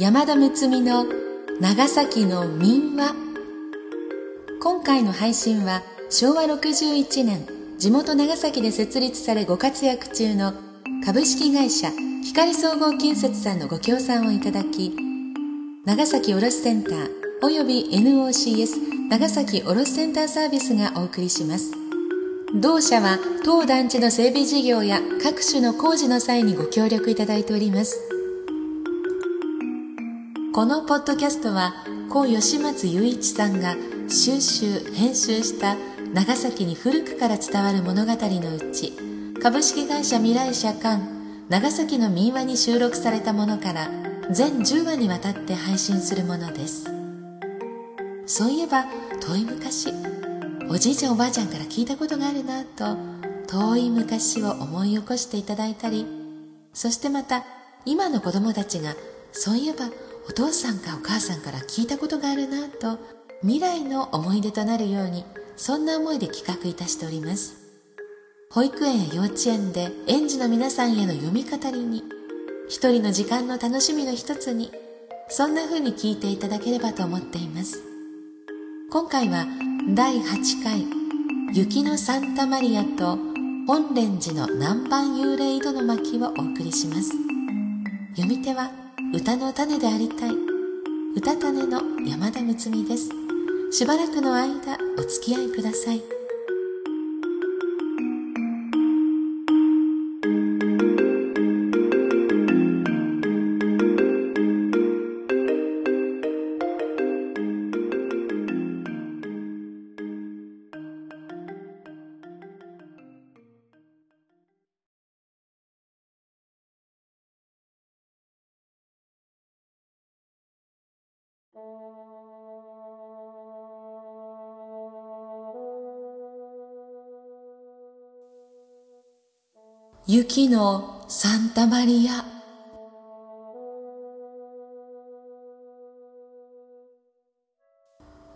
山田睦美の長崎の民話。今回の配信は昭和61年地元長崎で設立されご活躍中の株式会社光総合建設さんのご協賛をいただき長崎卸センターおよび NOCS 長崎卸センターサービスがお送りします。同社は当団地の整備事業や各種の工事の際にご協力いただいております。このポッドキャストは故吉松雄一さんが収集編集した長崎に古くから伝わる物語のうち株式会社未来社館長崎の民話に収録されたものから全10話にわたって配信するものです。そういえば遠い昔おじいちゃんおばあちゃんから聞いたことがあるなと遠い昔を思い起こしていただいたりそしてまた今の子供たちがそういえばお父さんかお母さんから聞いたことがあるなと未来の思い出となるようにそんな思いで企画いたしております。保育園や幼稚園で園児の皆さんへの読み語りに一人の時間の楽しみの一つにそんな風に聞いていただければと思っています。今回は第8回雪のサンタマリアと本蓮寺の南蛮幽霊井戸の巻をお送りします。読み手は歌の種でありたい。歌種の山田睦美です。しばらくの間お付き合いください。雪のサンタマリア。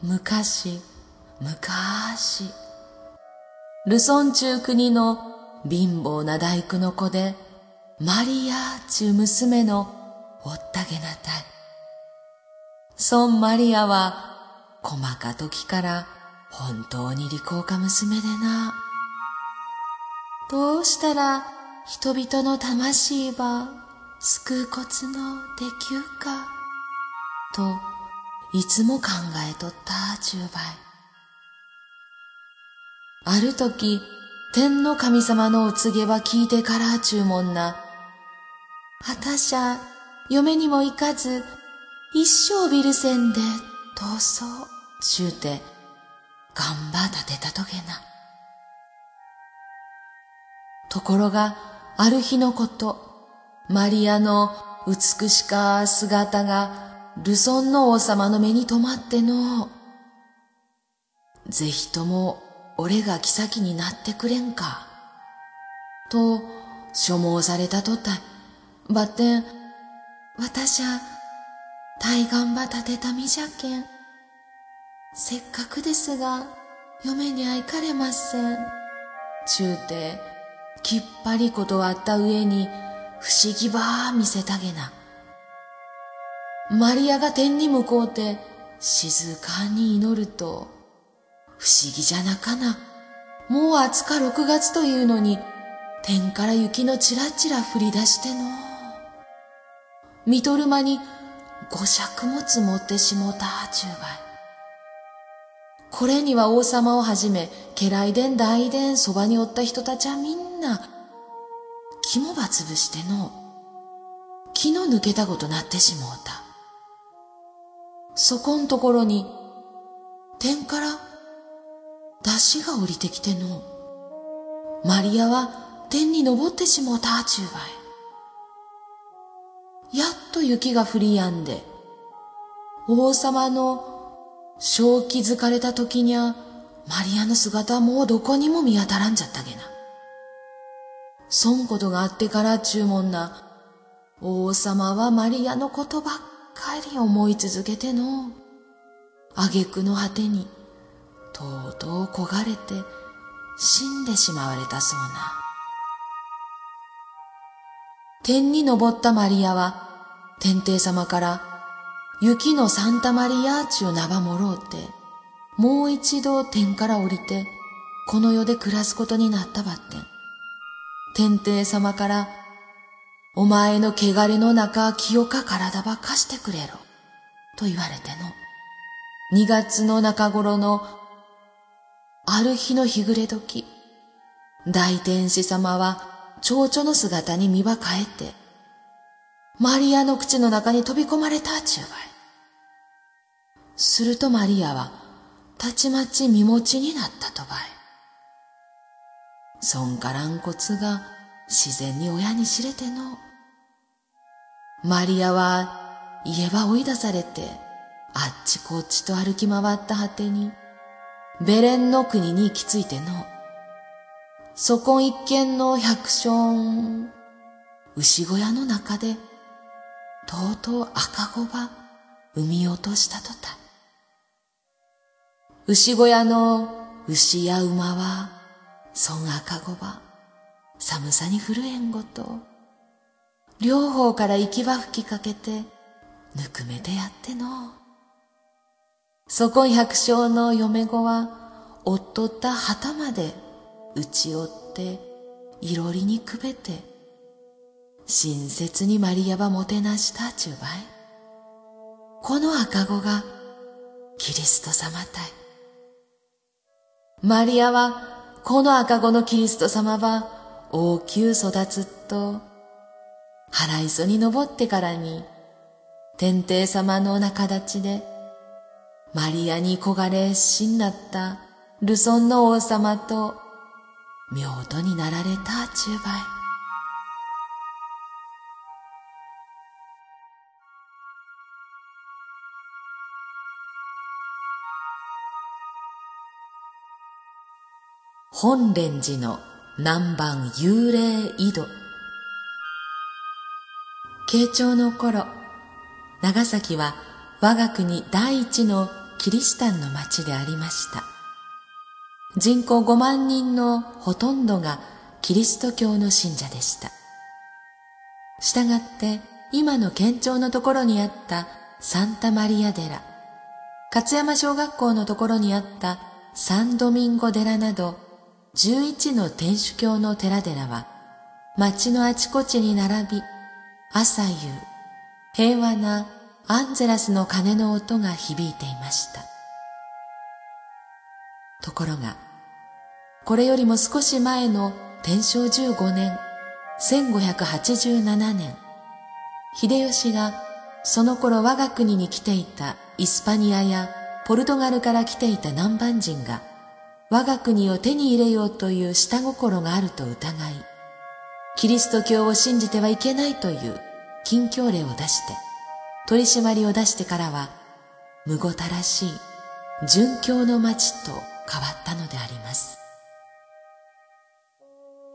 昔昔。ルソン中国の貧乏な大工の子でマリアちゅう娘のおったげなたい。孫マリアは細か時から本当に利口か娘でな。どうしたら人々の魂ば救うコツのできゅうか？といつも考えとった十倍。ある時天の神様のお告げば聞いてから注文な。あたしゃ嫁にも行かず一生ビル線で逃走ちゅうて頑張立てたとげな。ところが、ある日のこと、マリアの美しか姿がルソンの王様の目に留まっての。ぜひとも俺が妃になってくれんか。と、所望されたとたい。ばってん、私は、大願ば立てた身じゃけん。せっかくですが、嫁に会いかれません。ちゅうて、きっぱり断った上に不思議ばー見せたげな。マリアが天に向こうて静かに祈ると、不思議じゃなかな。もう暑か6月というのに、天から雪のちらちら降り出しての。見とる間に五尺も積もってしもたちゅうばい。これには王様をはじめ、家来殿大殿そばにおった人たちはみんな、な肝ばつぶしての、気の抜けたことなってしもうた。そこんところに、天から出汁が降りてきての、マリアは天に登ってしもうたちゅうばい。やっと雪が降りやんで、王様の正気づかれた時にゃ、マリアの姿はもうどこにも見当たらんじゃったげな。そんことがあってから注文な、王様はマリアのことばっかり思い続けての、挙句の果てに、とうとう焦がれて死んでしまわれたそうな。天に昇ったマリアは、天帝様から雪のサンタマリアーチを名ばもろうて、もう一度天から降りて、この世で暮らすことになったばってん。天帝様から、お前の汚れの中清か体ば貸してくれろ、と言われての。二月の中頃の、ある日の日暮れ時、大天使様は蝶々の姿に身ば変えて、マリアの口の中に飛び込まれたちゅうばい。するとマリアは、たちまち身持ちになったとばい。そんからんこつが自然に親に知れての。マリアは家ば追い出されて、あっちこっちと歩き回った果てに、ベレンの国に行き着いての。そこ一軒の百姓、牛小屋の中で、とうとう赤子ば産み落としたとた。牛小屋の牛や馬は、そん赤子ば、寒さに震えんごと、両方から息ば吹きかけて、ぬくめてやっての。そこ百姓の嫁子は、おっとった旗まで打ち折って、いろりにくべて、親切にマリアばもてなしたちゅうばい。この赤子が、キリスト様たい。マリアは、この赤子のキリスト様は大きゅう育つと、腹磯に登ってからに、天帝様の仲立ちで、マリアに焦がれ死になったルソンの王様と、妙とになられたちゅ本蓮寺の南蛮幽霊井戸。慶長の頃長崎は我が国第一のキリシタンの町でありました。人口5万人のほとんどがキリスト教の信者でした。したがって今の県庁のところにあったサンタマリア寺勝山小学校のところにあったサンドミンゴ寺など11の天主教の寺々は町のあちこちに並び、朝夕、平和なアンゼラスの鐘の音が響いていました。ところが、これよりも少し前の天正15年、1587年、秀吉がその頃我が国に来ていたイスパニアやポルトガルから来ていた南蛮人が我が国を手に入れようという下心があると疑い、キリスト教を信じてはいけないという禁教令を出して、取り締まりを出してからは、むごたらしい殉教の町と変わったのであります。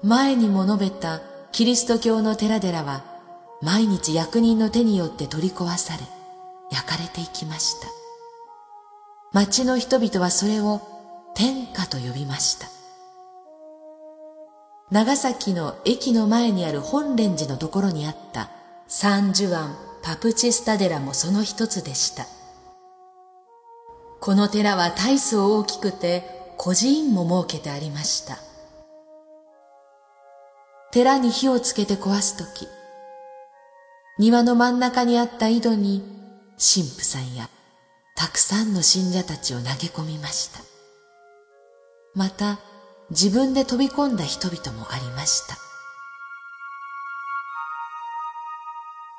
前にも述べたキリスト教の寺々は、毎日役人の手によって取り壊され、焼かれていきました。町の人々はそれを天下と呼びました。長崎の駅の前にある本蓮寺のところにあったサンジュアン・パプチスタ寺もその一つでした。この寺は大層大きくて孤児院も設けてありました。寺に火をつけて壊すとき、庭の真ん中にあった井戸に神父さんやたくさんの信者たちを投げ込みました。また自分で飛び込んだ人々もありました。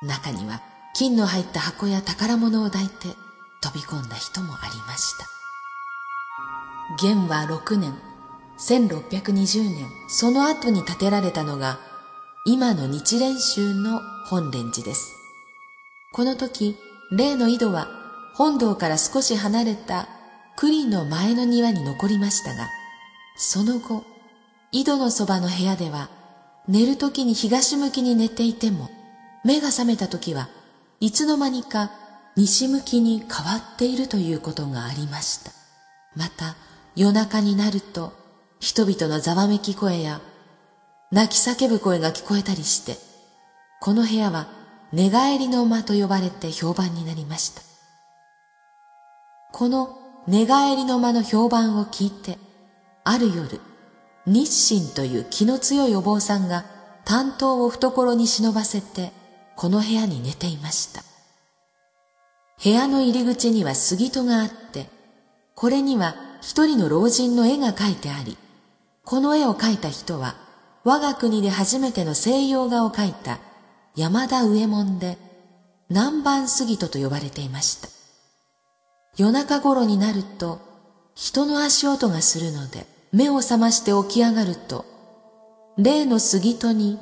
中には金の入った箱や宝物を抱いて飛び込んだ人もありました。元は6年、1620年、その後に建てられたのが今の日蓮宗の本蓮寺です。この時、例の井戸は本堂から少し離れた栗の前の庭に残りましたが、その後、井戸のそばの部屋では、寝るときに東向きに寝ていても、目が覚めたときはいつの間にか西向きに変わっているということがありました。また、夜中になると、人々のざわめき声や、泣き叫ぶ声が聞こえたりして、この部屋は寝返りの間と呼ばれて評判になりました。この寝返りの間の評判を聞いて、ある夜、日清という気の強いお坊さんが担当を懐に忍ばせて、この部屋に寝ていました。部屋の入り口には杉戸があって、これには一人の老人の絵が描いてあり、この絵を描いた人は、我が国で初めての西洋画を描いた山田上門で、南蛮杉戸と呼ばれていました。夜中頃になると、人の足音がするので、目を覚まして起き上がると、例の杉戸に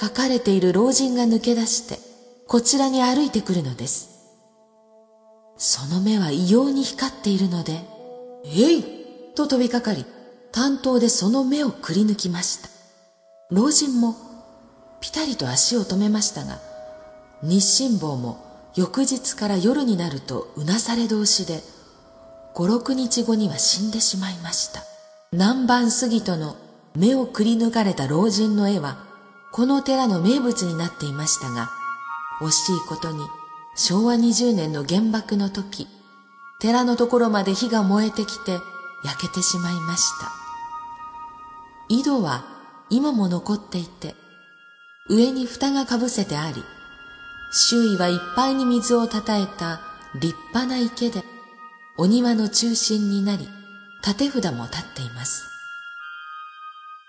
書かれている老人が抜け出して、こちらに歩いてくるのです。その目は異様に光っているので、えいと飛びかかり、担当でその目をくり抜きました。老人もぴたりと足を止めましたが、日進坊も翌日から夜になるとうなされ同士で、五六日後には死んでしまいました。南蛮杉との目をくり抜かれた老人の絵は、この寺の名物になっていましたが、惜しいことに昭和20年の原爆の時、寺のところまで火が燃えてきて焼けてしまいました。井戸は今も残っていて、上に蓋がかぶせてあり、周囲はいっぱいに水をたたえた立派な池で、お庭の中心になり、立て札も立っています。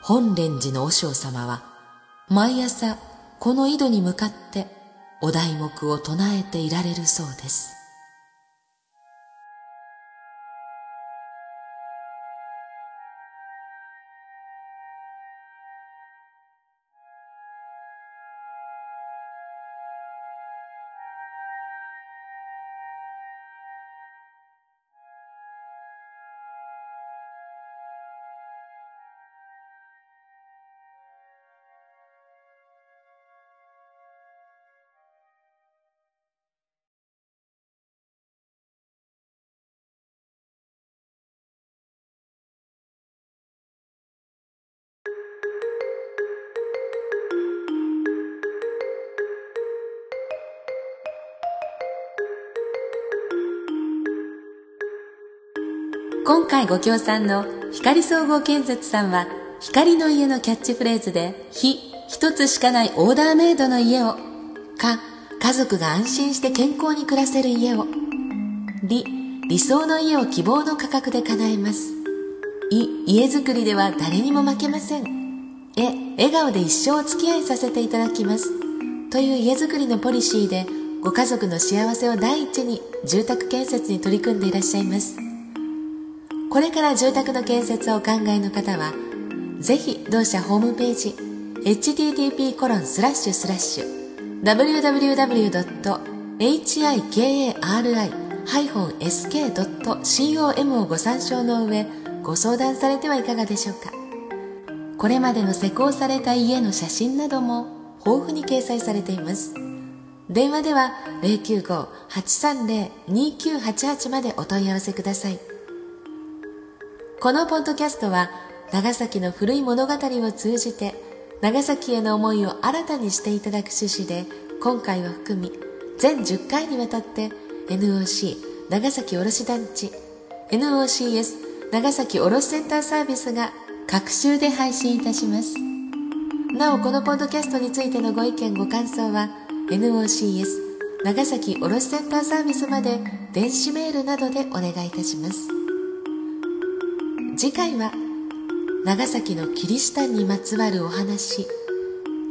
本蓮寺の和尚様は、毎朝この井戸に向かってお題目を唱えていられるそうです。今回ご協賛の光総合建設さんは、光の家のキャッチフレーズで、非一つしかないオーダーメイドの家を、か、家族が安心して健康に暮らせる家を、理、理想の家を希望の価格で叶えます。い、家づくりでは誰にも負けません。え、笑顔で一生お付き合いさせていただきます。という家づくりのポリシーで、ご家族の幸せを第一に住宅建設に取り組んでいらっしゃいます。これから住宅の建設をお考えの方は、ぜひ同社ホームページ、http コロンスラッシュスラッシュ www.hikari-sk.com をご参照の上、ご相談されてはいかがでしょうか。これまでの施工された家の写真なども豊富に掲載されています。電話では095-830-2988までお問い合わせください。このポッドキャストは長崎の古い物語を通じて長崎への思いを新たにしていただく趣旨で今回を含み全10回にわたって NOC 長崎卸団地 NOCS 長崎卸センターサービスが各週で配信いたします。なおこのポッドキャストについてのご意見ご感想は NOCS 長崎卸センターサービスまで電子メールなどでお願いいたします。次回は長崎のキリシタンにまつわるお話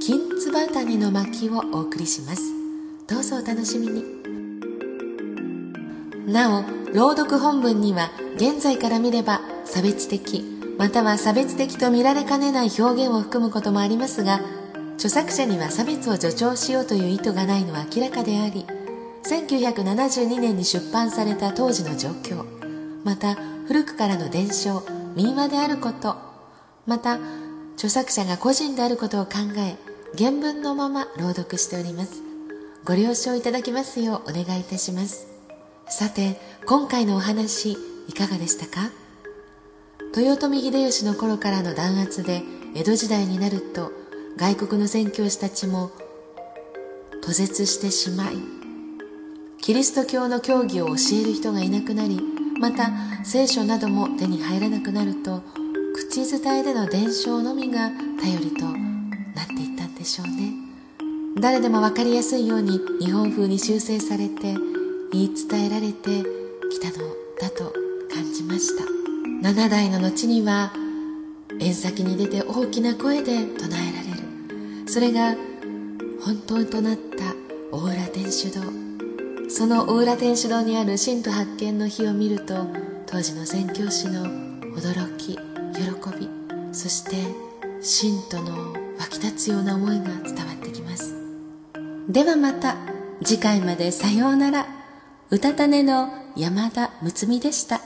金椿谷の巻をお送りします。どうぞお楽しみに。なお朗読本文には現在から見れば差別的または差別的と見られかねない表現を含むこともありますが著作者には差別を助長しようという意図がないのは明らかであり1972年に出版された当時の状況また古くからの伝承民話であること。また著作者が個人であることを考え原文のまま朗読しております。ご了承いただきますようお願いいたします。さて今回のお話いかがでしたか？豊臣秀吉の頃からの弾圧で江戸時代になると外国の宣教師たちも途絶してしまいキリスト教の教義を教える人がいなくなりまた聖書なども手に入らなくなると口伝えでの伝承のみが頼りとなっていったんでしょうね。誰でも分かりやすいように日本風に修正されて言い伝えられてきたのだと感じました。7代の後には縁先に出て大きな声で唱えられる。それが本当となった大浦天主堂。その大浦天主堂にある神徒発見の日を見ると当時の宣教師の驚き喜びそして信徒の湧き立つような思いが伝わってきますではまた次回までさようなら歌種の山田睦美でした。